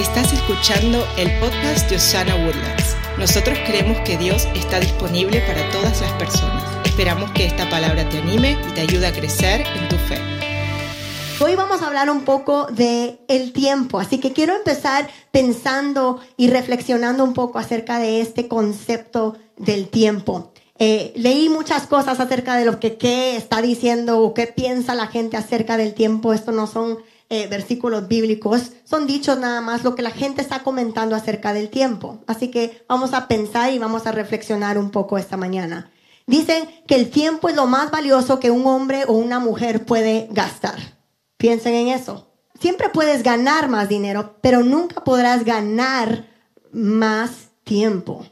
Estás escuchando el podcast de Osana Woodlands. Nosotros creemos que Dios está disponible para todas las personas. Esperamos que esta palabra te anime y te ayude a crecer en tu fe. Hoy vamos a hablar un poco de el tiempo, así que quiero empezar pensando y reflexionando un poco acerca de este concepto del tiempo. Eh, leí muchas cosas acerca de lo que qué está diciendo o qué piensa la gente acerca del tiempo. Esto no son eh, versículos bíblicos, son dichos nada más lo que la gente está comentando acerca del tiempo. Así que vamos a pensar y vamos a reflexionar un poco esta mañana. Dicen que el tiempo es lo más valioso que un hombre o una mujer puede gastar. Piensen en eso. Siempre puedes ganar más dinero, pero nunca podrás ganar más tiempo.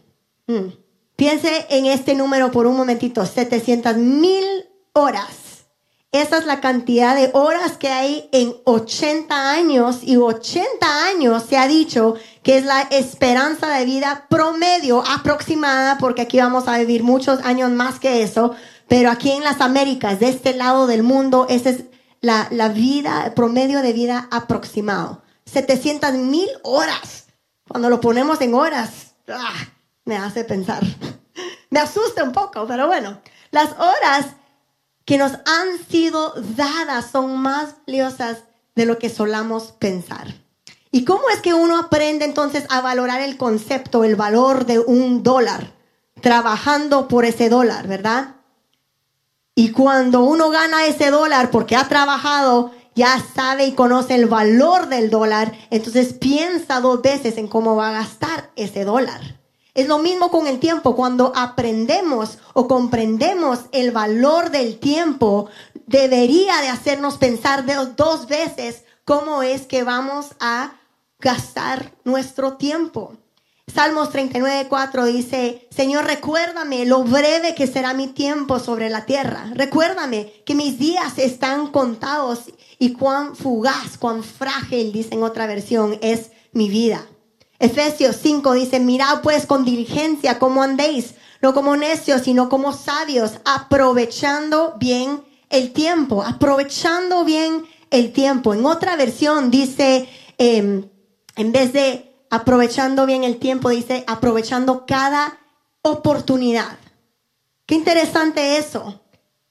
Hmm. Piense en este número por un momentito, 700 mil horas esa es la cantidad de horas que hay en 80 años y 80 años se ha dicho que es la esperanza de vida promedio aproximada, porque aquí vamos a vivir muchos años más que eso, pero aquí en las Américas, de este lado del mundo, esa es la, la vida, promedio de vida aproximado. 700 mil horas. Cuando lo ponemos en horas, ¡ah! me hace pensar. me asusta un poco, pero bueno, las horas que nos han sido dadas son más valiosas de lo que solamos pensar. ¿Y cómo es que uno aprende entonces a valorar el concepto, el valor de un dólar? Trabajando por ese dólar, ¿verdad? Y cuando uno gana ese dólar porque ha trabajado, ya sabe y conoce el valor del dólar, entonces piensa dos veces en cómo va a gastar ese dólar. Es lo mismo con el tiempo. Cuando aprendemos o comprendemos el valor del tiempo, debería de hacernos pensar dos veces cómo es que vamos a gastar nuestro tiempo. Salmos 39, 4 dice, Señor, recuérdame lo breve que será mi tiempo sobre la tierra. Recuérdame que mis días están contados y cuán fugaz, cuán frágil, dice en otra versión, es mi vida. Efesios 5 dice, mirad pues con diligencia cómo andéis, no como necios, sino como sabios, aprovechando bien el tiempo, aprovechando bien el tiempo. En otra versión dice, em, en vez de aprovechando bien el tiempo, dice aprovechando cada oportunidad. Qué interesante eso.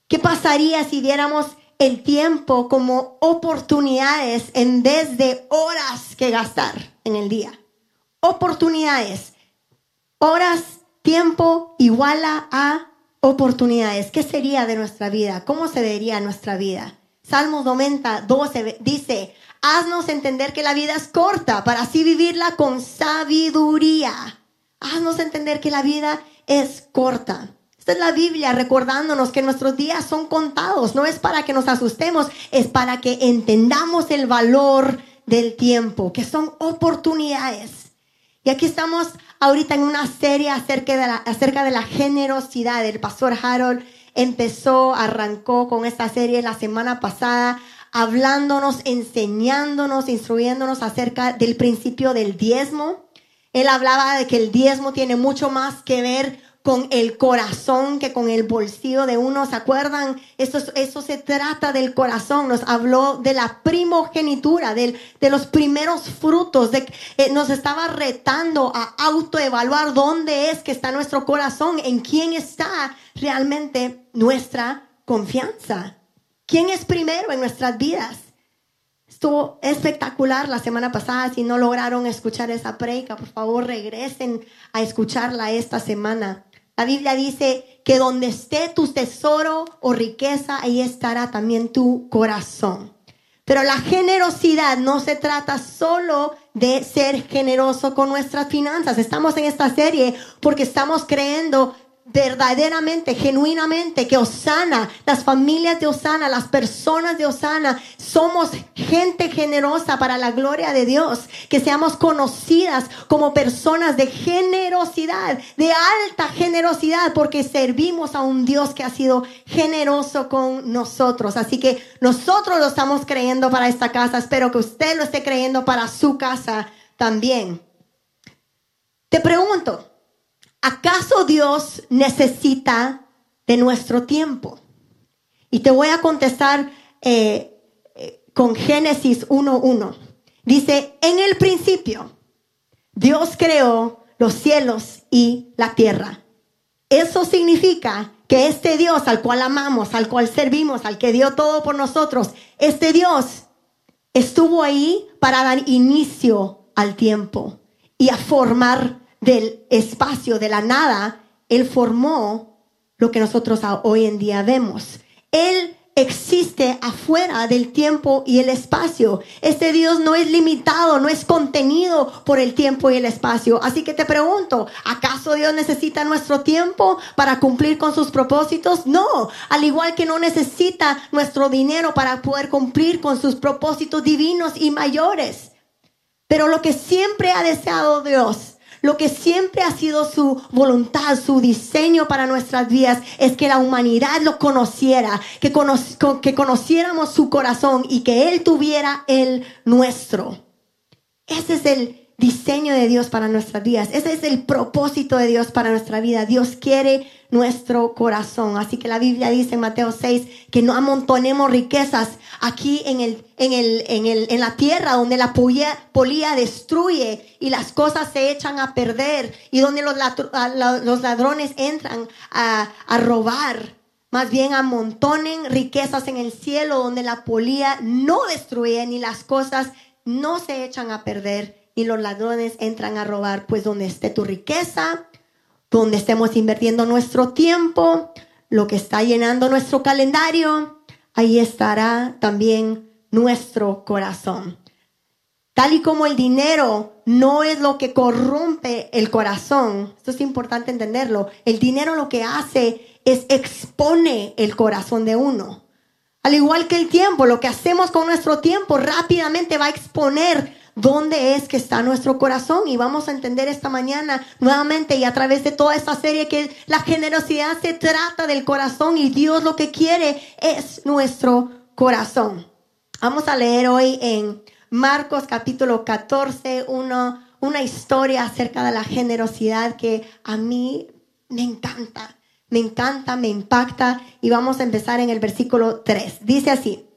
¿Qué pasaría si diéramos el tiempo como oportunidades en vez de horas que gastar en el día? Oportunidades. Horas, tiempo iguala a oportunidades. ¿Qué sería de nuestra vida? ¿Cómo se vería nuestra vida? Salmos 90, 12 dice, haznos entender que la vida es corta para así vivirla con sabiduría. Haznos entender que la vida es corta. Esta es la Biblia recordándonos que nuestros días son contados. No es para que nos asustemos, es para que entendamos el valor del tiempo, que son oportunidades. Y aquí estamos ahorita en una serie acerca de la, acerca de la generosidad. El pastor Harold empezó, arrancó con esta serie la semana pasada, hablándonos, enseñándonos, instruyéndonos acerca del principio del diezmo. Él hablaba de que el diezmo tiene mucho más que ver con el corazón que con el bolsillo de uno. ¿Se acuerdan? Eso, eso se trata del corazón. Nos habló de la primogenitura, de, de los primeros frutos. De, eh, nos estaba retando a autoevaluar dónde es que está nuestro corazón, en quién está realmente nuestra confianza. ¿Quién es primero en nuestras vidas? Estuvo espectacular la semana pasada. Si no lograron escuchar esa predica, por favor regresen a escucharla esta semana. La Biblia dice que donde esté tu tesoro o riqueza, ahí estará también tu corazón. Pero la generosidad no se trata solo de ser generoso con nuestras finanzas. Estamos en esta serie porque estamos creyendo verdaderamente, genuinamente, que Osana, las familias de Osana, las personas de Osana, somos gente generosa para la gloria de Dios, que seamos conocidas como personas de generosidad, de alta generosidad, porque servimos a un Dios que ha sido generoso con nosotros. Así que nosotros lo estamos creyendo para esta casa, espero que usted lo esté creyendo para su casa también. Te pregunto, ¿acaso Dios necesita de nuestro tiempo? Y te voy a contestar eh, eh, con Génesis 1.1. Dice, en el principio, Dios creó los cielos y la tierra. Eso significa que este Dios al cual amamos, al cual servimos, al que dio todo por nosotros, este Dios estuvo ahí para dar inicio al tiempo y a formar del espacio, de la nada, Él formó lo que nosotros hoy en día vemos. Él existe afuera del tiempo y el espacio. Este Dios no es limitado, no es contenido por el tiempo y el espacio. Así que te pregunto, ¿acaso Dios necesita nuestro tiempo para cumplir con sus propósitos? No, al igual que no necesita nuestro dinero para poder cumplir con sus propósitos divinos y mayores. Pero lo que siempre ha deseado Dios lo que siempre ha sido su voluntad, su diseño para nuestras vidas, es que la humanidad lo conociera, que, que conociéramos su corazón y que Él tuviera el nuestro. Ese es el diseño de Dios para nuestras vidas. Ese es el propósito de Dios para nuestra vida. Dios quiere nuestro corazón. Así que la Biblia dice en Mateo 6 que no amontonemos riquezas aquí en, el, en, el, en, el, en la tierra donde la polía, polía, destruye y las cosas se echan a perder y donde los, ladrones entran a, a robar. Más bien amontonen riquezas en el cielo donde la polía no destruye ni las cosas no se echan a perder y los ladrones entran a robar, pues donde esté tu riqueza, donde estemos invirtiendo nuestro tiempo, lo que está llenando nuestro calendario, ahí estará también nuestro corazón. Tal y como el dinero no es lo que corrompe el corazón, esto es importante entenderlo, el dinero lo que hace es expone el corazón de uno. Al igual que el tiempo, lo que hacemos con nuestro tiempo rápidamente va a exponer dónde es que está nuestro corazón. Y vamos a entender esta mañana nuevamente y a través de toda esta serie que la generosidad se trata del corazón y Dios lo que quiere es nuestro corazón. Vamos a leer hoy en Marcos capítulo 14 una historia acerca de la generosidad que a mí me encanta. Me encanta, me impacta y vamos a empezar en el versículo 3. Dice así,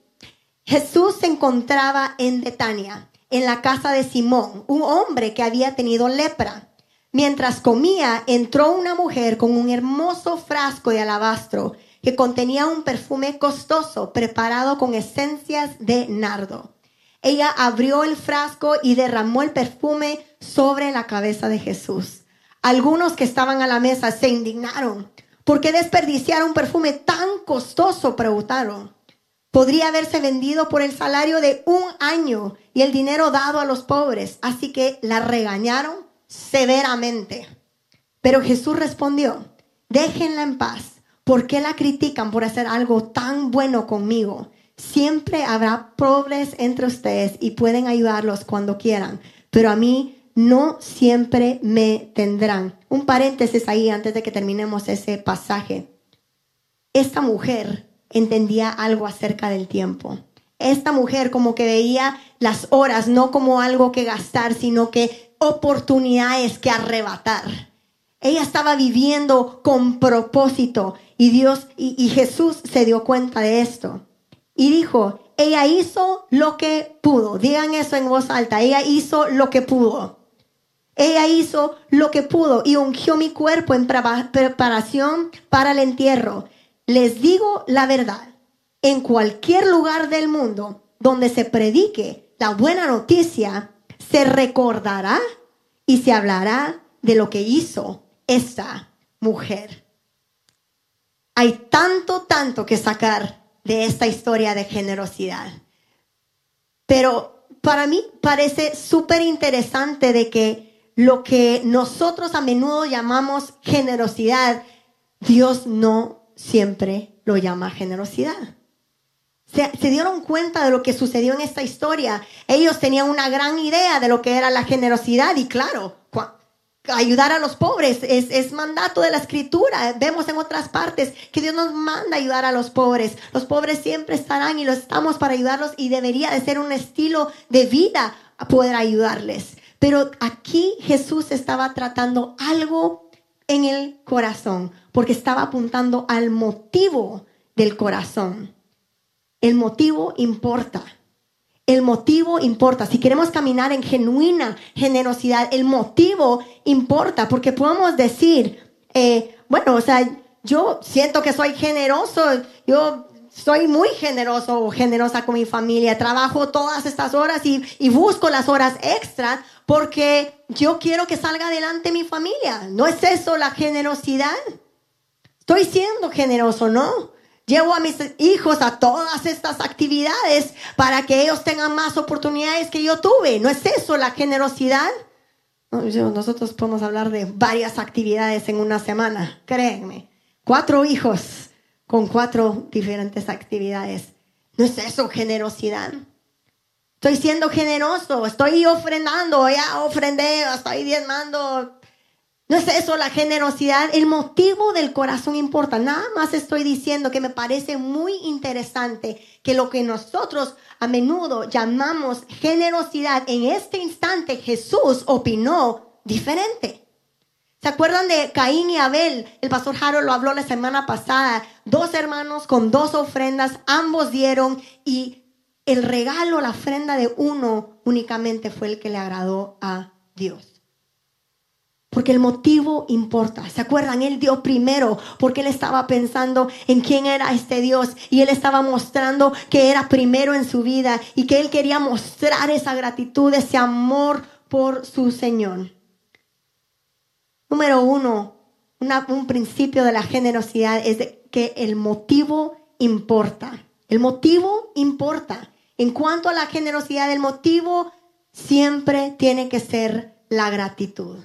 Jesús se encontraba en Betania en la casa de Simón, un hombre que había tenido lepra. Mientras comía, entró una mujer con un hermoso frasco de alabastro que contenía un perfume costoso preparado con esencias de nardo. Ella abrió el frasco y derramó el perfume sobre la cabeza de Jesús. Algunos que estaban a la mesa se indignaron. ¿Por qué desperdiciar un perfume tan costoso? Preguntaron podría haberse vendido por el salario de un año y el dinero dado a los pobres. Así que la regañaron severamente. Pero Jesús respondió, déjenla en paz. ¿Por qué la critican por hacer algo tan bueno conmigo? Siempre habrá pobres entre ustedes y pueden ayudarlos cuando quieran, pero a mí no siempre me tendrán. Un paréntesis ahí antes de que terminemos ese pasaje. Esta mujer entendía algo acerca del tiempo. Esta mujer como que veía las horas no como algo que gastar, sino que oportunidades que arrebatar. Ella estaba viviendo con propósito y Dios y, Jesús se dio cuenta de esto. Y dijo, ella hizo lo que pudo. Digan eso en voz alta. Ella hizo lo que pudo. Ella hizo lo que pudo y ungió mi cuerpo en preparación para el entierro. Les digo la verdad, en cualquier lugar del mundo donde se predique la buena noticia, se recordará y se hablará de lo que hizo esta mujer. Hay tanto, tanto que sacar de esta historia de generosidad. Pero para mí parece súper interesante de que lo que nosotros a menudo llamamos generosidad, Dios no siempre lo llama generosidad. Se, dieron cuenta de lo que sucedió en esta historia. Ellos tenían una gran idea de lo que era la generosidad y claro, ayudar a los pobres es, es, mandato de la escritura. Vemos en otras partes que Dios nos manda ayudar a los pobres. Los pobres siempre estarán y lo estamos para ayudarlos y debería de ser un estilo de vida poder ayudarles. Pero aquí Jesús estaba tratando algo en el corazón, porque estaba apuntando al motivo del corazón. El motivo importa. El motivo importa. Si queremos caminar en genuina generosidad, el motivo importa, porque podemos decir, eh, bueno, o sea, yo siento que soy generoso, yo soy muy generoso o generosa con mi familia, trabajo todas estas horas y, y busco las horas extras porque yo quiero que salga adelante mi familia. ¿No es eso la generosidad? Estoy siendo generoso, ¿no? Llevo a mis hijos a todas estas actividades para que ellos tengan más oportunidades que yo tuve. ¿No es eso la generosidad? Nosotros podemos hablar de varias actividades en una semana, créanme. Cuatro hijos con cuatro diferentes actividades. ¿No es eso generosidad? Estoy siendo generoso, estoy ofrendando, ya ofrendé, estoy diezmando, no es eso la generosidad, el motivo del corazón importa. Nada más estoy diciendo que me parece muy interesante que lo que nosotros a menudo llamamos generosidad, en este instante Jesús opinó diferente. ¿Se acuerdan de Caín y Abel? El pastor Harold lo habló la semana pasada. Dos hermanos con dos ofrendas, ambos dieron y el regalo, la ofrenda de uno únicamente fue el que le agradó a Dios. Porque el motivo importa. ¿Se acuerdan? Él dio primero porque él estaba pensando en quién era este Dios y él estaba mostrando que era primero en su vida y que él quería mostrar esa gratitud, ese amor por su Señor. Número uno, un principio de la generosidad es que el motivo importa. El motivo importa. En cuanto a la generosidad, el motivo siempre tiene que ser la gratitud.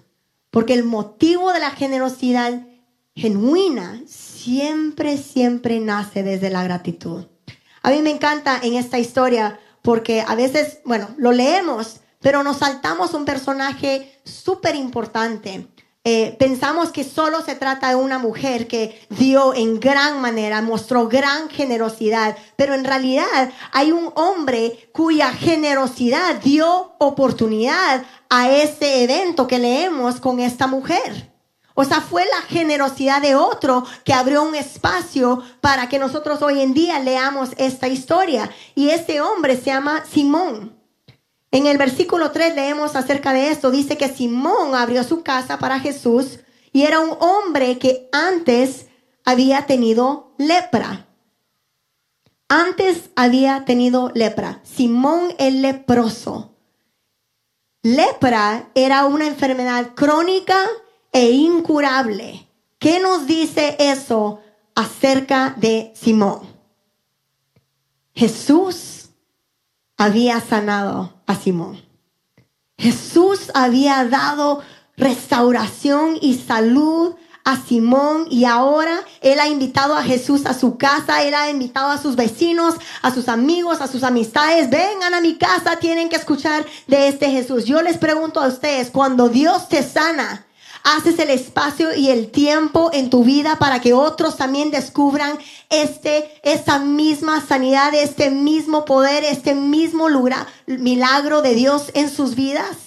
Porque el motivo de la generosidad genuina siempre, siempre nace desde la gratitud. A mí me encanta en esta historia porque a veces, bueno, lo leemos, pero nos saltamos un personaje súper importante. Eh, pensamos que solo se trata de una mujer que dio en gran manera, mostró gran generosidad, pero en realidad hay un hombre cuya generosidad dio oportunidad a ese evento que leemos con esta mujer. O sea, fue la generosidad de otro que abrió un espacio para que nosotros hoy en día leamos esta historia. Y ese hombre se llama Simón. En el versículo 3 leemos acerca de esto. Dice que Simón abrió su casa para Jesús y era un hombre que antes había tenido lepra. Antes había tenido lepra. Simón el leproso. Lepra era una enfermedad crónica e incurable. ¿Qué nos dice eso acerca de Simón? Jesús había sanado a Simón. Jesús había dado restauración y salud a Simón y ahora él ha invitado a Jesús a su casa, él ha invitado a sus vecinos, a sus amigos, a sus amistades, vengan a mi casa, tienen que escuchar de este Jesús. Yo les pregunto a ustedes, cuando Dios te sana, haces el espacio y el tiempo en tu vida para que otros también descubran este, esta misma sanidad, este mismo poder, este mismo lugar, milagro de Dios en sus vidas.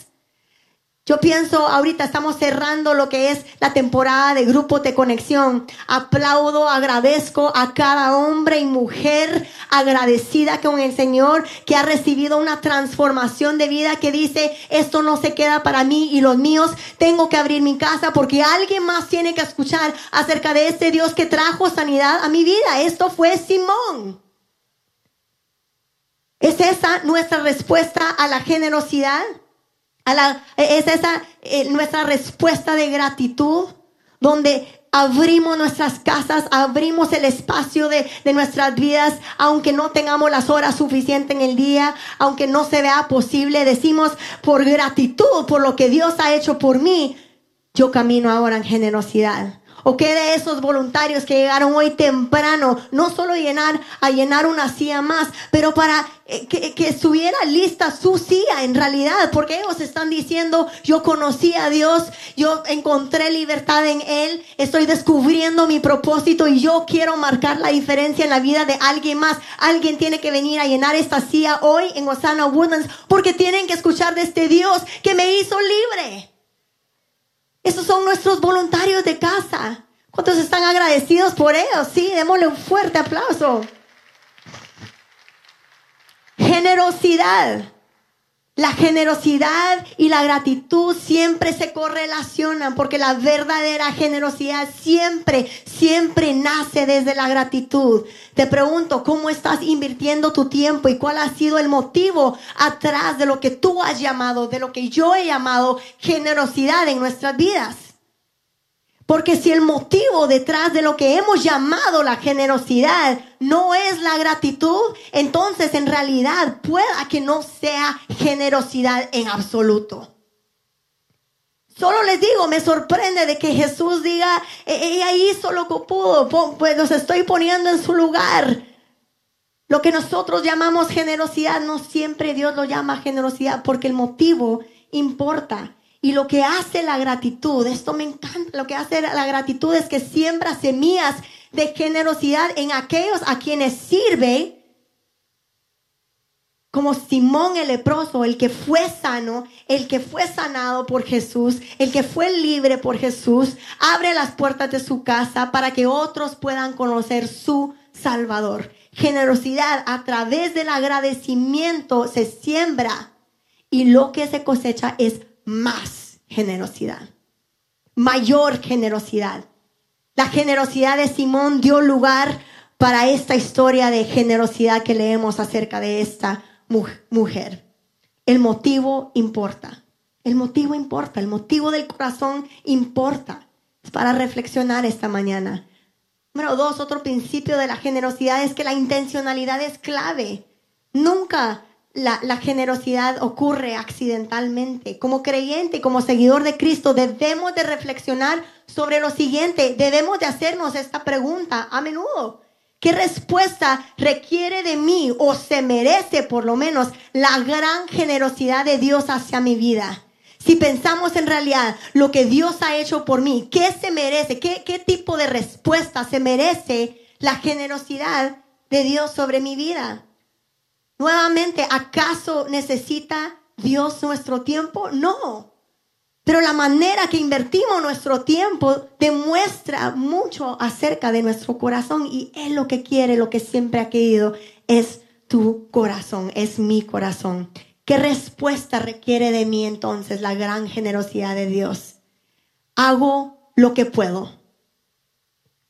Yo pienso, ahorita estamos cerrando lo que es la temporada de grupos de conexión. Aplaudo, agradezco a cada hombre y mujer agradecida con el Señor que ha recibido una transformación de vida que dice, esto no se queda para mí y los míos. Tengo que abrir mi casa porque alguien más tiene que escuchar acerca de este Dios que trajo sanidad a mi vida. Esto fue Simón. ¿Es esa nuestra respuesta a la generosidad? Es esa eh, nuestra respuesta de gratitud, donde abrimos nuestras casas, abrimos el espacio de, de, nuestras vidas, aunque no tengamos las horas suficientes en el día, aunque no se vea posible, decimos por gratitud, por lo que Dios ha hecho por mí, yo camino ahora en generosidad. ¿O qué de esos voluntarios que llegaron hoy temprano? No solo llenar, a llenar una silla más, pero para eh, que, que, estuviera lista su silla en realidad, porque ellos están diciendo, yo conocí a Dios, yo encontré libertad en Él, estoy descubriendo mi propósito y yo quiero marcar la diferencia en la vida de alguien más. Alguien tiene que venir a llenar esta silla hoy en Osana Woodlands porque tienen que escuchar de este Dios que me hizo libre. Esos son nuestros voluntarios de casa. ¿Cuántos están agradecidos por ellos? Sí, démosle un fuerte aplauso. Generosidad. La generosidad y la gratitud siempre se correlacionan porque la verdadera generosidad siempre, siempre nace desde la gratitud. Te pregunto, ¿cómo estás invirtiendo tu tiempo y cuál ha sido el motivo atrás de lo que tú has llamado, de lo que yo he llamado generosidad en nuestras vidas? Porque si el motivo detrás de lo que hemos llamado la generosidad no es la gratitud, entonces en realidad pueda que no sea generosidad en absoluto. Solo les digo, me sorprende de que Jesús diga, e-, ella hizo lo que pudo, pues los estoy poniendo en su lugar. Lo que nosotros llamamos generosidad, no siempre Dios lo llama generosidad porque el motivo importa. Y lo que hace la gratitud, esto me encanta, lo que hace la gratitud es que siembra semillas de generosidad en aquellos a quienes sirve, como Simón el leproso, el que fue sano, el que fue sanado por Jesús, el que fue libre por Jesús, abre las puertas de su casa para que otros puedan conocer su Salvador. Generosidad a través del agradecimiento se siembra y lo que se cosecha es más generosidad, mayor generosidad. La generosidad de Simón dio lugar para esta historia de generosidad que leemos acerca de esta mujer. El motivo importa. El motivo importa. El motivo del corazón importa. Es para reflexionar esta mañana. Número dos, otro principio de la generosidad es que la intencionalidad es clave. Nunca la, generosidad ocurre accidentalmente. Como creyente, como seguidor de Cristo, debemos de reflexionar sobre lo siguiente. Debemos de hacernos esta pregunta a menudo. ¿Qué respuesta requiere de mí o se merece por lo menos la gran generosidad de Dios hacia mi vida? Si pensamos en realidad lo que Dios ha hecho por mí, ¿qué se merece? ¿Qué, qué tipo de respuesta se merece la generosidad de Dios sobre mi vida? Nuevamente, ¿acaso necesita Dios nuestro tiempo? No. Pero la manera que invertimos nuestro tiempo demuestra mucho acerca de nuestro corazón y Él lo que quiere, lo que siempre ha querido, es tu corazón, es mi corazón. ¿Qué respuesta requiere de mí entonces la gran generosidad de Dios? Hago lo que puedo.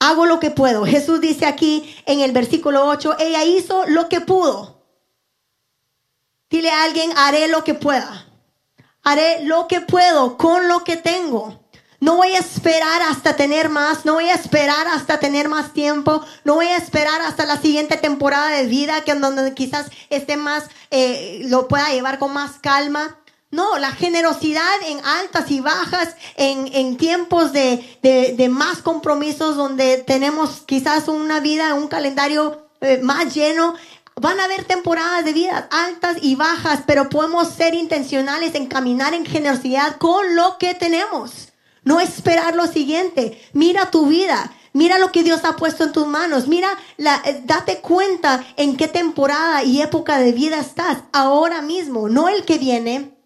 Hago lo que puedo. Jesús dice aquí en el versículo 8, ella hizo lo que pudo. Dile a alguien, haré lo que pueda. Haré lo que puedo con lo que tengo. No voy a esperar hasta tener más, no voy a esperar hasta tener más tiempo, no voy a esperar hasta la siguiente temporada de vida, que en donde quizás esté más, eh, lo pueda llevar con más calma. No, la generosidad en altas y bajas, en, en tiempos de, de, más compromisos donde tenemos quizás una vida, un calendario eh, más lleno, Van a haber temporadas de vida altas y bajas, pero podemos ser intencionales en caminar en generosidad con lo que tenemos. No esperar lo siguiente. Mira tu vida. Mira lo que Dios ha puesto en tus manos. Mira, la, eh, date cuenta en qué temporada y época de vida estás ahora mismo. No el que viene,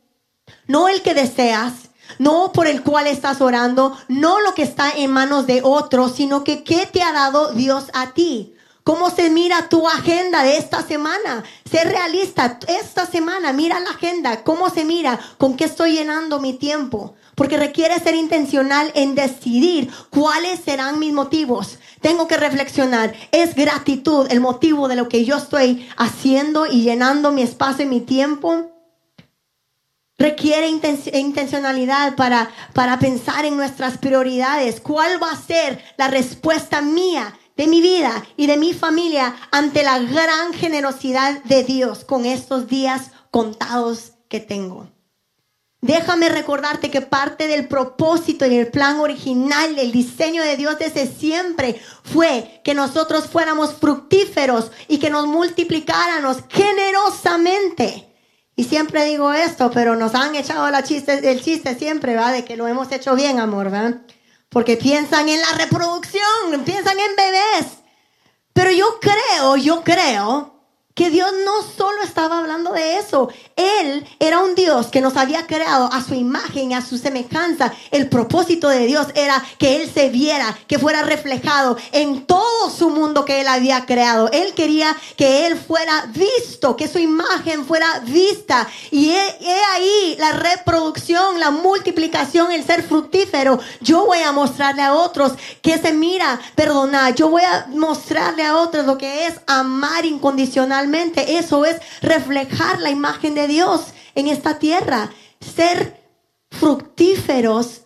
no el que deseas, no por el cual estás orando, no lo que está en manos de otros, sino que qué te ha dado Dios a ti. ¿Cómo se mira tu agenda de esta semana? Sé realista. Esta semana, mira la agenda. ¿Cómo se mira? ¿Con qué estoy llenando mi tiempo? Porque requiere ser intencional en decidir cuáles serán mis motivos. Tengo que reflexionar. ¿Es gratitud el motivo de lo que yo estoy haciendo y llenando mi espacio y mi tiempo? Requiere intencionalidad para, para pensar en nuestras prioridades. ¿Cuál va a ser la respuesta mía de mi vida y de mi familia ante la gran generosidad de Dios con estos días contados que tengo. Déjame recordarte que parte del propósito y el plan original del diseño de Dios desde siempre fue que nosotros fuéramos fructíferos y que nos multiplicáramos generosamente. Y siempre digo esto, pero nos han echado la chiste, el chiste siempre, ¿va? De que lo hemos hecho bien, amor, ¿verdad? Porque piensan en la reproducción, piensan en bebés. Pero yo creo, yo creo que Dios no solo estaba hablando de eso, Él era un Dios que nos había creado a su imagen, a su semejanza. El propósito de Dios era que Él se viera, que fuera reflejado en todo su mundo que Él había creado. Él quería que Él fuera visto, que su imagen fuera vista. Y he, ahí la reproducción, la multiplicación, el ser fructífero. Yo voy a mostrarle a otros que se mira, perdonar. Yo voy a mostrarle a otros lo que es amar incondicional eso es reflejar la imagen de Dios en esta tierra. Ser fructíferos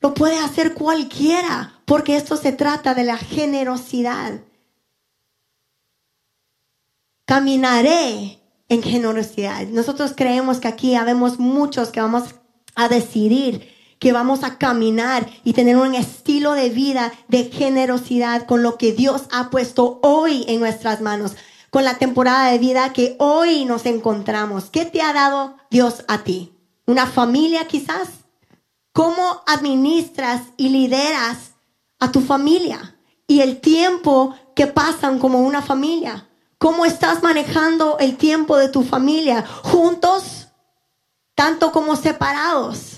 lo puede hacer cualquiera, porque esto se trata de la generosidad. Caminaré en generosidad. Nosotros creemos que aquí habemos muchos que vamos a decidir que vamos a caminar y tener un estilo de vida de generosidad con lo que Dios ha puesto hoy en nuestras manos con la temporada de vida que hoy nos encontramos. ¿Qué te ha dado Dios a ti? ¿Una familia quizás? ¿Cómo administras y lideras a tu familia? Y el tiempo que pasan como una familia. ¿Cómo estás manejando el tiempo de tu familia? ¿Juntos? Tanto como separados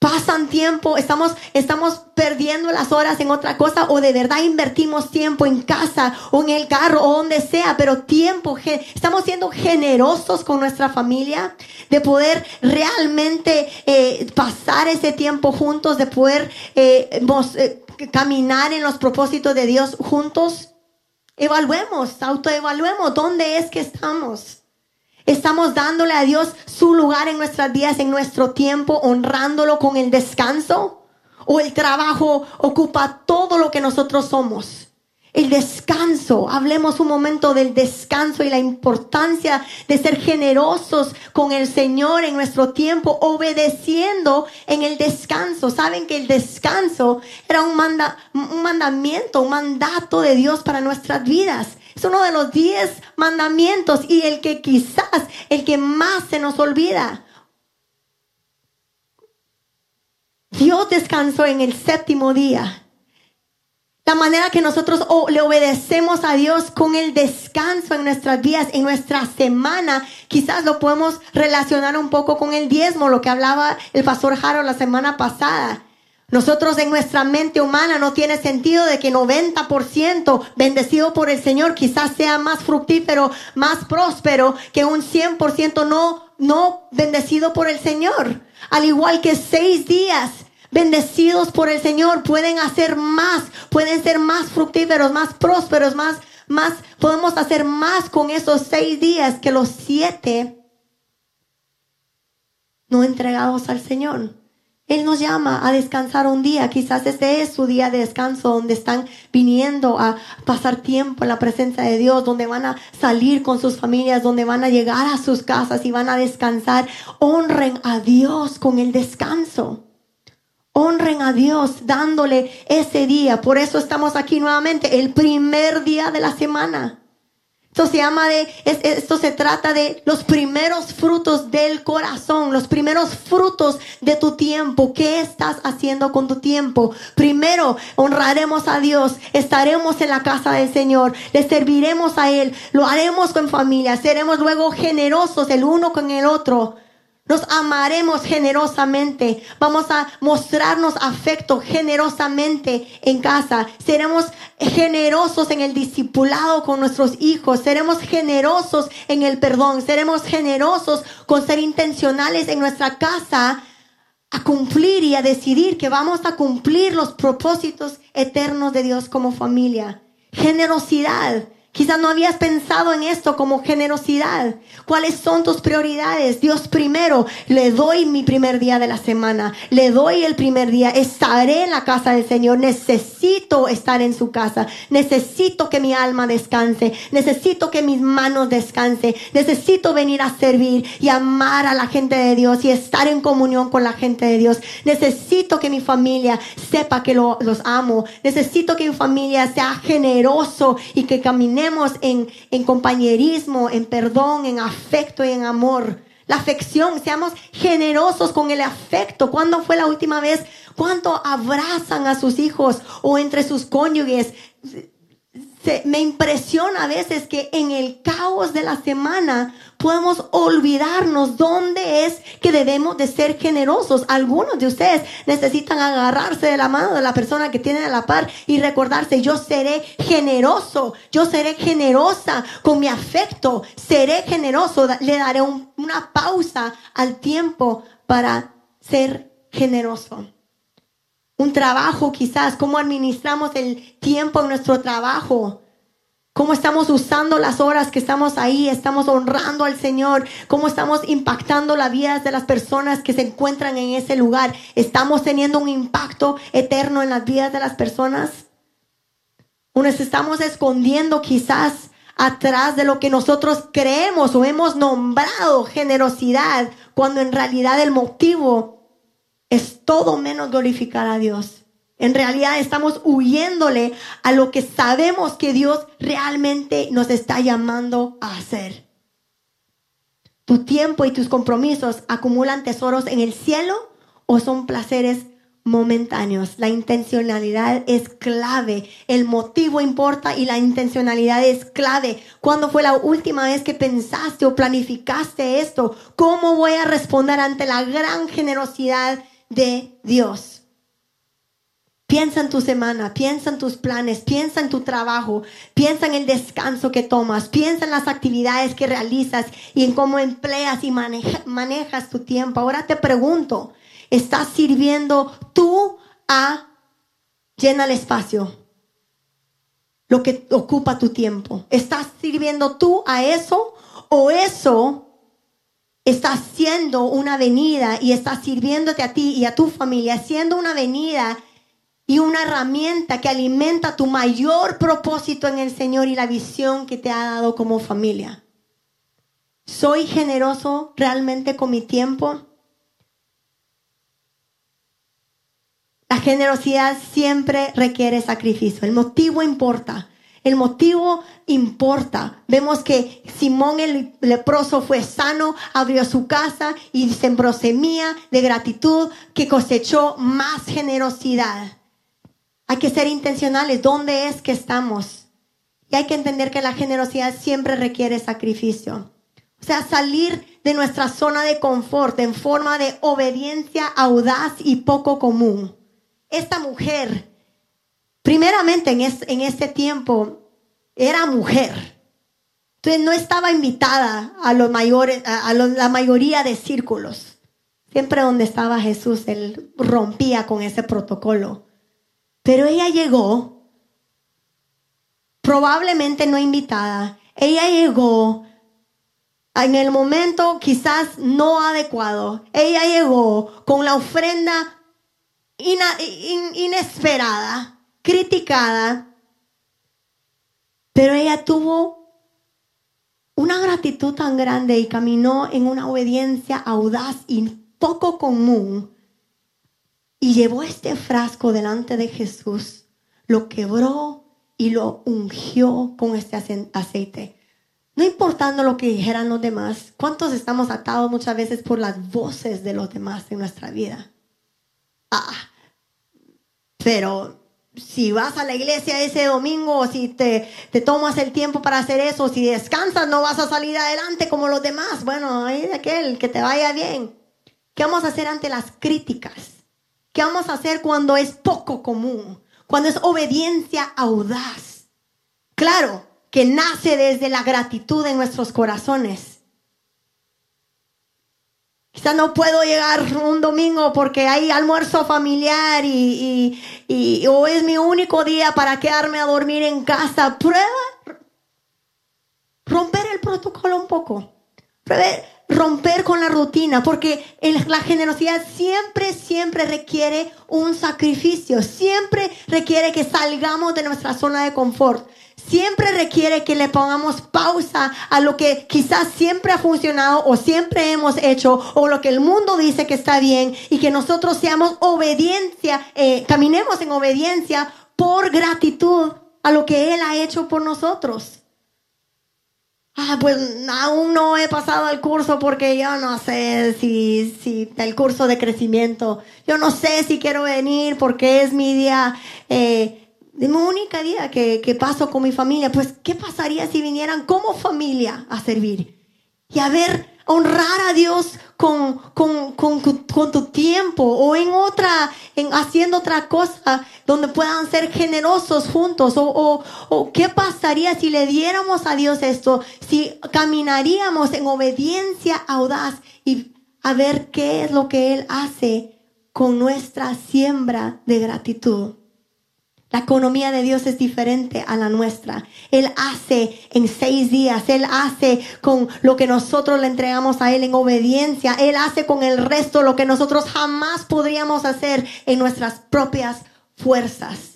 pasan tiempo, estamos, estamos perdiendo las horas en otra cosa o de verdad invertimos tiempo en casa o en el carro o donde sea, pero tiempo, estamos siendo generosos con nuestra familia, de poder realmente eh, pasar ese tiempo juntos, de poder eh, eh, caminar en los propósitos de Dios juntos. Evaluemos, autoevaluemos dónde es que estamos. Estamos dándole a Dios su lugar en nuestras vidas, en nuestro tiempo, honrándolo con el descanso. O el trabajo ocupa todo lo que nosotros somos. El descanso, hablemos un momento del descanso y la importancia de ser generosos con el Señor en nuestro tiempo, obedeciendo en el descanso. Saben que el descanso era un, un mandamiento, un mandato de Dios para nuestras vidas. Es uno de los diez mandamientos y el que quizás el que más se nos olvida. Dios descansó en el séptimo día. La manera que nosotros le obedecemos a Dios con el descanso en nuestras vidas, en nuestra semana, quizás lo podemos relacionar un poco con el diezmo, lo que hablaba el pastor Jaro la semana pasada. Nosotros en nuestra mente humana no tiene sentido de que 90% bendecido por el Señor quizás sea más fructífero, más próspero que un 100% no, no bendecido por el Señor. Al igual que seis días bendecidos por el Señor pueden hacer más, pueden ser más fructíferos, más prósperos, más, más, podemos hacer más con esos seis días que los siete no entregados al Señor. Él nos llama a descansar un día. Quizás este es su día de descanso donde están viniendo a pasar tiempo en la presencia de Dios, donde van a salir con sus familias, donde van a llegar a sus casas y van a descansar. Honren a Dios con el descanso. Honren a Dios dándole ese día. Por eso estamos aquí nuevamente, el primer día de la semana. Esto se llama de, esto se trata de los primeros frutos del corazón, los primeros frutos de tu tiempo. ¿Qué estás haciendo con tu tiempo? Primero, honraremos a Dios, estaremos en la casa del Señor, le serviremos a Él, lo haremos con familia, seremos luego generosos el uno con el otro. Nos amaremos generosamente. Vamos a mostrarnos afecto generosamente en casa. Seremos generosos en el discipulado con nuestros hijos. Seremos generosos en el perdón. Seremos generosos con ser intencionales en nuestra casa a cumplir y a decidir que vamos a cumplir los propósitos eternos de Dios como familia. Generosidad Quizás no habías pensado en esto como generosidad. ¿Cuáles son tus prioridades? Dios primero, le doy mi primer día de la semana, le doy el primer día, estaré en la casa del Señor, necesito estar en su casa, necesito que mi alma descanse, necesito que mis manos descansen, necesito venir a servir y amar a la gente de Dios y estar en comunión con la gente de Dios. Necesito que mi familia sepa que los amo, necesito que mi familia sea generoso y que camine en, en compañerismo, en perdón, en afecto y en amor. La afección, seamos generosos con el afecto. ¿Cuándo fue la última vez? ¿Cuánto abrazan a sus hijos o entre sus cónyuges? Me impresiona a veces que en el caos de la semana podemos olvidarnos dónde es que debemos de ser generosos. Algunos de ustedes necesitan agarrarse de la mano de la persona que tiene a la par y recordarse, yo seré generoso, yo seré generosa con mi afecto, seré generoso, le daré una pausa al tiempo para ser generoso. Un trabajo quizás, cómo administramos el tiempo en nuestro trabajo cómo estamos usando las horas que estamos ahí, estamos honrando al Señor, cómo estamos impactando la vida de las personas que se encuentran en ese lugar, estamos teniendo un impacto eterno en las vidas de las personas. O nos estamos escondiendo quizás atrás de lo que nosotros creemos o hemos nombrado generosidad, cuando en realidad el motivo es todo menos glorificar a Dios. En realidad estamos huyéndole a lo que sabemos que Dios realmente nos está llamando a hacer. Tu tiempo y tus compromisos acumulan tesoros en el cielo o son placeres momentáneos. La intencionalidad es clave. El motivo importa y la intencionalidad es clave. ¿Cuándo fue la última vez que pensaste o planificaste esto? ¿Cómo voy a responder ante la gran generosidad de Dios? Piensa en tu semana, piensa en tus planes, piensa en tu trabajo, piensa en el descanso que tomas, piensa en las actividades que realizas y en cómo empleas y manejas tu tiempo. Ahora te pregunto, ¿estás sirviendo tú a llena el espacio? Lo que ocupa tu tiempo. ¿Estás sirviendo tú a eso o eso está siendo una venida y está sirviéndote a ti y a tu familia, siendo una venida y una herramienta que alimenta tu mayor propósito en el Señor y la visión que te ha dado como familia. ¿Soy generoso realmente con mi tiempo? La generosidad siempre requiere sacrificio. El motivo importa. El motivo importa. Vemos que Simón el leproso fue sano, abrió su casa y sembró semilla de gratitud que cosechó más generosidad. Hay que ser intencionales. ¿Dónde es que estamos? Y hay que entender que la generosidad siempre requiere sacrificio. O sea, salir de nuestra zona de confort en forma de obediencia audaz y poco común. Esta mujer, primeramente en, en este tiempo, era mujer. Entonces no estaba invitada a, la mayoría de círculos. Siempre donde estaba Jesús, él rompía con ese protocolo. Pero ella llegó, probablemente no invitada, ella llegó en el momento quizás no adecuado. Ella llegó con la ofrenda inesperada, criticada, pero ella tuvo una gratitud tan grande y caminó en una obediencia audaz y poco común y llevó este frasco delante de Jesús, lo quebró y lo ungió con este aceite. No importando lo que dijeran los demás, ¿cuántos estamos atados muchas veces por las voces de los demás en nuestra vida? Ah, pero si vas a la iglesia ese domingo, si te, te, tomas el tiempo para hacer eso, si descansas, no vas a salir adelante como los demás. Bueno, ahí de aquel, que te vaya bien. ¿Qué vamos a hacer ante las críticas? ¿Qué vamos a hacer cuando es poco común? Cuando es obediencia audaz. Claro, que nace desde la gratitud en nuestros corazones. Quizá no puedo llegar un domingo porque hay almuerzo familiar y, y, o es mi único día para quedarme a dormir en casa. Prueba romper el protocolo un poco. Prueba romper con la rutina, porque la generosidad siempre, siempre requiere un sacrificio, siempre requiere que salgamos de nuestra zona de confort, siempre requiere que le pongamos pausa a lo que quizás siempre ha funcionado o siempre hemos hecho o lo que el mundo dice que está bien y que nosotros seamos obediencia, eh, caminemos en obediencia por gratitud a lo que Él ha hecho por nosotros. Ah, pues aún no he pasado el curso porque yo no sé si, si el curso de crecimiento, yo no sé si quiero venir porque es mi día, eh, de mi única día que, que paso con mi familia, pues ¿qué pasaría si vinieran como familia a servir? Y a ver, honrar a Dios con, con, con, con, tu tiempo o en otra, en haciendo otra cosa donde puedan ser generosos juntos o, o, o qué pasaría si le diéramos a Dios esto, si caminaríamos en obediencia audaz y a ver qué es lo que Él hace con nuestra siembra de gratitud. La economía de Dios es diferente a la nuestra. Él hace en seis días, Él hace con lo que nosotros le entregamos a Él en obediencia, Él hace con el resto lo que nosotros jamás podríamos hacer en nuestras propias fuerzas.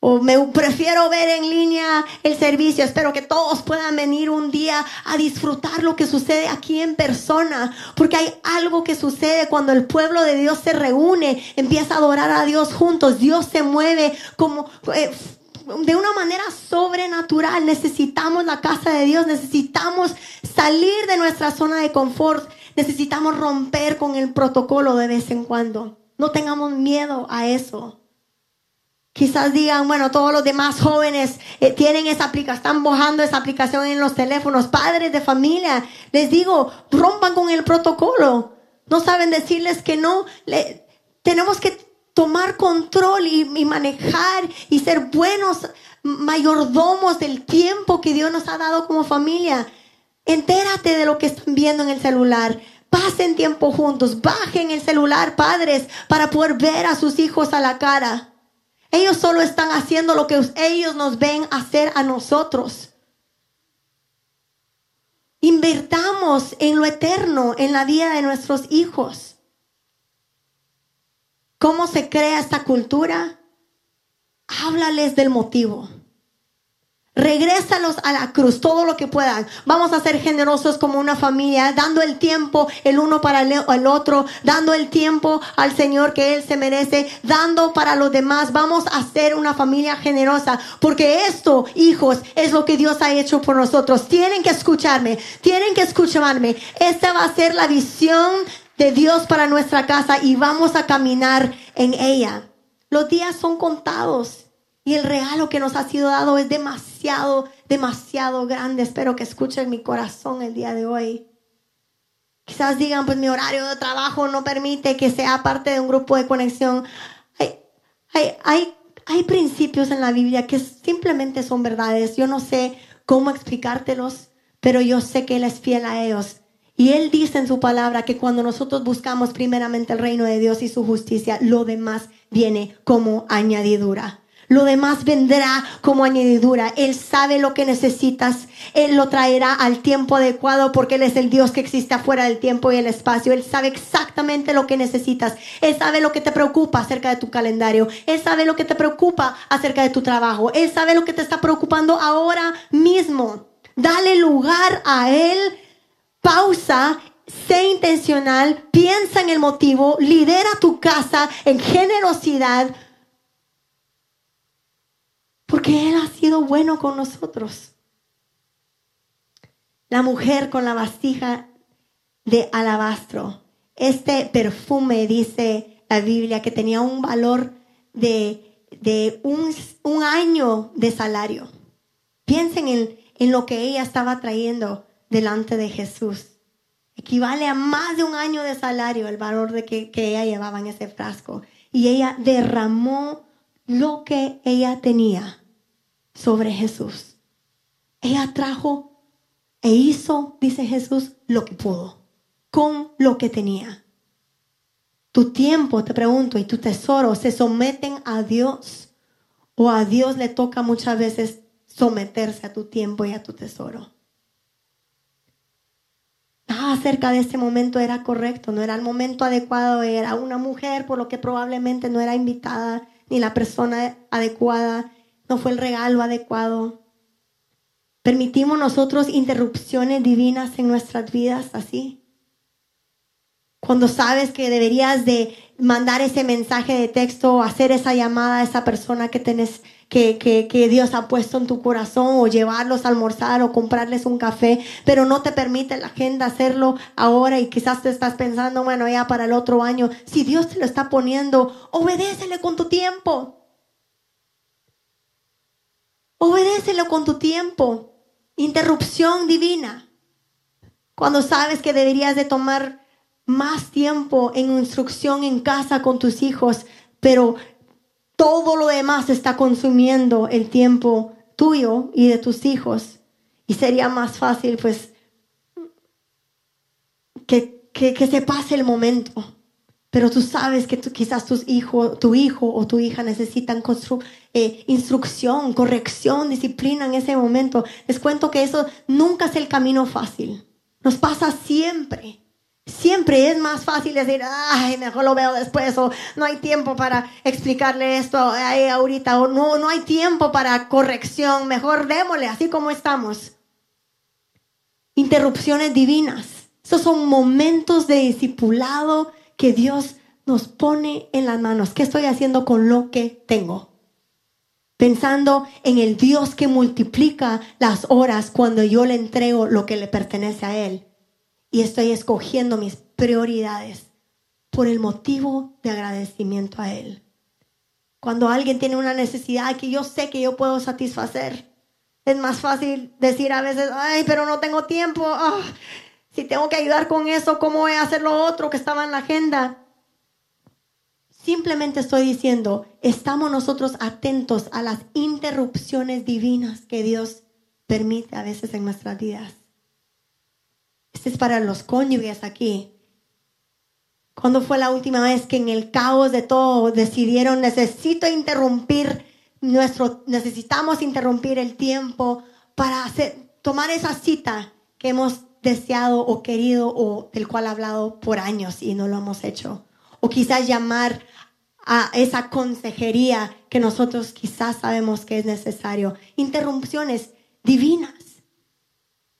O me prefiero ver en línea el servicio. Espero que todos puedan venir un día a disfrutar lo que sucede aquí en persona. Porque hay algo que sucede cuando el pueblo de Dios se reúne, empieza a adorar a Dios juntos. Dios se mueve como... Eh, de una manera sobrenatural. Necesitamos la casa de Dios, necesitamos salir de nuestra zona de confort, necesitamos romper con el protocolo de vez en cuando. No tengamos miedo a eso. Quizás digan, bueno, todos los demás jóvenes eh, tienen esa aplicación, están bajando esa aplicación en los teléfonos. Padres de familia, les digo, rompan con el protocolo. No saben decirles que no. tenemos que tomar control y, y manejar y ser buenos mayordomos del tiempo que Dios nos ha dado como familia. Entérate de lo que están viendo en el celular. Pasen tiempo juntos. Bajen el celular, padres, para poder ver a sus hijos a la cara. Ellos solo están haciendo lo que ellos nos ven hacer a nosotros. Invertamos en lo eterno, en la vida de nuestros hijos. ¿Cómo se crea esta cultura? Háblales del motivo. Regrésalos a la cruz, todo lo que puedan. Vamos a ser generosos como una familia, dando el tiempo el uno para el otro, dando el tiempo al Señor que Él se merece, dando para los demás. Vamos a ser una familia generosa, porque esto, hijos, es lo que Dios ha hecho por nosotros. Tienen que escucharme, tienen que escucharme. Esta va a ser la visión de Dios para nuestra casa y vamos a caminar en ella. Los días son contados. Y el regalo que nos ha sido dado es demasiado, demasiado grande. Espero que escuchen mi corazón el día de hoy. Quizás digan, pues mi horario de trabajo no permite que sea parte de un grupo de conexión. Hay, hay, hay, hay principios en la Biblia que simplemente son verdades. Yo no sé cómo explicártelos, pero yo sé que Él es fiel a ellos. Y Él dice en su palabra que cuando nosotros buscamos primeramente el reino de Dios y su justicia, lo demás viene como añadidura. Lo demás vendrá como añadidura. Él sabe lo que necesitas. Él lo traerá al tiempo adecuado porque Él es el Dios que existe afuera del tiempo y el espacio. Él sabe exactamente lo que necesitas. Él sabe lo que te preocupa acerca de tu calendario. Él sabe lo que te preocupa acerca de tu trabajo. Él sabe lo que te está preocupando ahora mismo. Dale lugar a Él. Pausa sé intencional, piensa en el motivo, lidera tu casa en generosidad, porque Él ha sido bueno con nosotros. La mujer con la vasija de alabastro. Este perfume, dice la Biblia, que tenía un valor de, de un, un, año de salario. Piensen en, en lo que ella estaba trayendo delante de Jesús. Equivale a más de un año de salario el valor de que, que ella llevaba en ese frasco. Y ella derramó lo que ella tenía sobre Jesús. Ella trajo e hizo, dice Jesús, lo que pudo, con lo que tenía. Tu tiempo, te pregunto, y tu tesoro se someten a Dios o a Dios le toca muchas veces someterse a tu tiempo y a tu tesoro. Acerca de ese momento era correcto, no era el momento adecuado, era una mujer, por lo que probablemente no era invitada ni la persona adecuada, no fue el regalo adecuado. Permitimos nosotros interrupciones divinas en nuestras vidas así. Cuando sabes que deberías de mandar ese mensaje de texto o hacer esa llamada a esa persona que, tenés, que, que, que Dios ha puesto en tu corazón o llevarlos a almorzar o comprarles un café, pero no te permite la agenda hacerlo ahora y quizás te estás pensando, bueno, ya para el otro año. Si Dios te lo está poniendo, obedécele con tu tiempo. Obedécelo con tu tiempo. Interrupción divina. Cuando sabes que deberías de tomar más tiempo en instrucción en casa con tus hijos, pero todo lo demás está consumiendo el tiempo tuyo y de tus hijos. Y sería más fácil, pues, que, que, se pase el momento. Pero tú sabes que quizás tus hijo, tu hijo o tu hija necesitan eh, instrucción, corrección, disciplina en ese momento. Les cuento que eso nunca es el camino fácil. Nos pasa siempre. Siempre es más fácil decir, ay, mejor lo veo después, o no hay tiempo para explicarle esto ahorita, o no, no hay tiempo para corrección, mejor démosle así como estamos. Interrupciones divinas. Esos son momentos de discipulado que Dios nos pone en las manos. ¿Qué estoy haciendo con lo que tengo? Pensando en el Dios que multiplica las horas cuando yo le entrego lo que le pertenece a Él y estoy escogiendo mis prioridades por el motivo de agradecimiento a Él. Cuando alguien tiene una necesidad que yo sé que yo puedo satisfacer, es más fácil decir a veces, ay, pero no tengo tiempo. Ah, si tengo que ayudar con eso, ¿cómo voy a hacer lo otro que estaba en la agenda? Simplemente estoy diciendo, estamos nosotros atentos a las interrupciones divinas que Dios permite a veces en nuestras vidas. Este es para los cónyuges aquí. ¿Cuándo fue la última vez que en el caos de todo decidieron necesito interrumpir nuestro, necesitamos interrumpir el tiempo para hacer, tomar esa cita que hemos deseado o querido o del cual hablado por años y no lo hemos hecho? O quizás llamar a esa consejería que nosotros quizás sabemos que es necesario. Interrupciones divinas.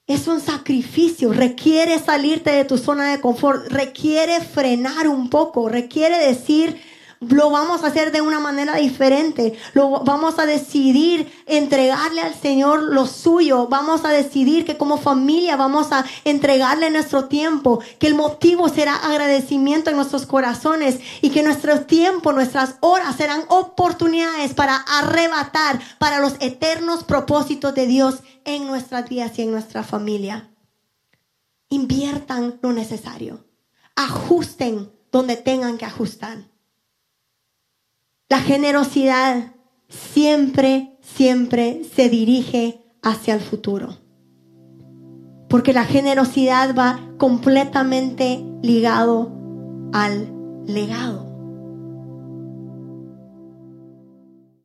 Es un sacrificio, requiere salirte de tu zona de confort, requiere frenar un poco, requiere decir, lo vamos a hacer de una manera diferente. Lo vamos a decidir entregarle al Señor lo suyo. Vamos a decidir que como familia vamos a entregarle nuestro tiempo, que el motivo será agradecimiento en nuestros corazones y que nuestro tiempo, nuestras horas serán oportunidades para arrebatar para los eternos propósitos de Dios en nuestras vidas y en nuestra familia. Inviertan lo necesario. Ajusten donde tengan que ajustar. La generosidad siempre, siempre se dirige hacia el futuro. Porque la generosidad va completamente ligado al legado.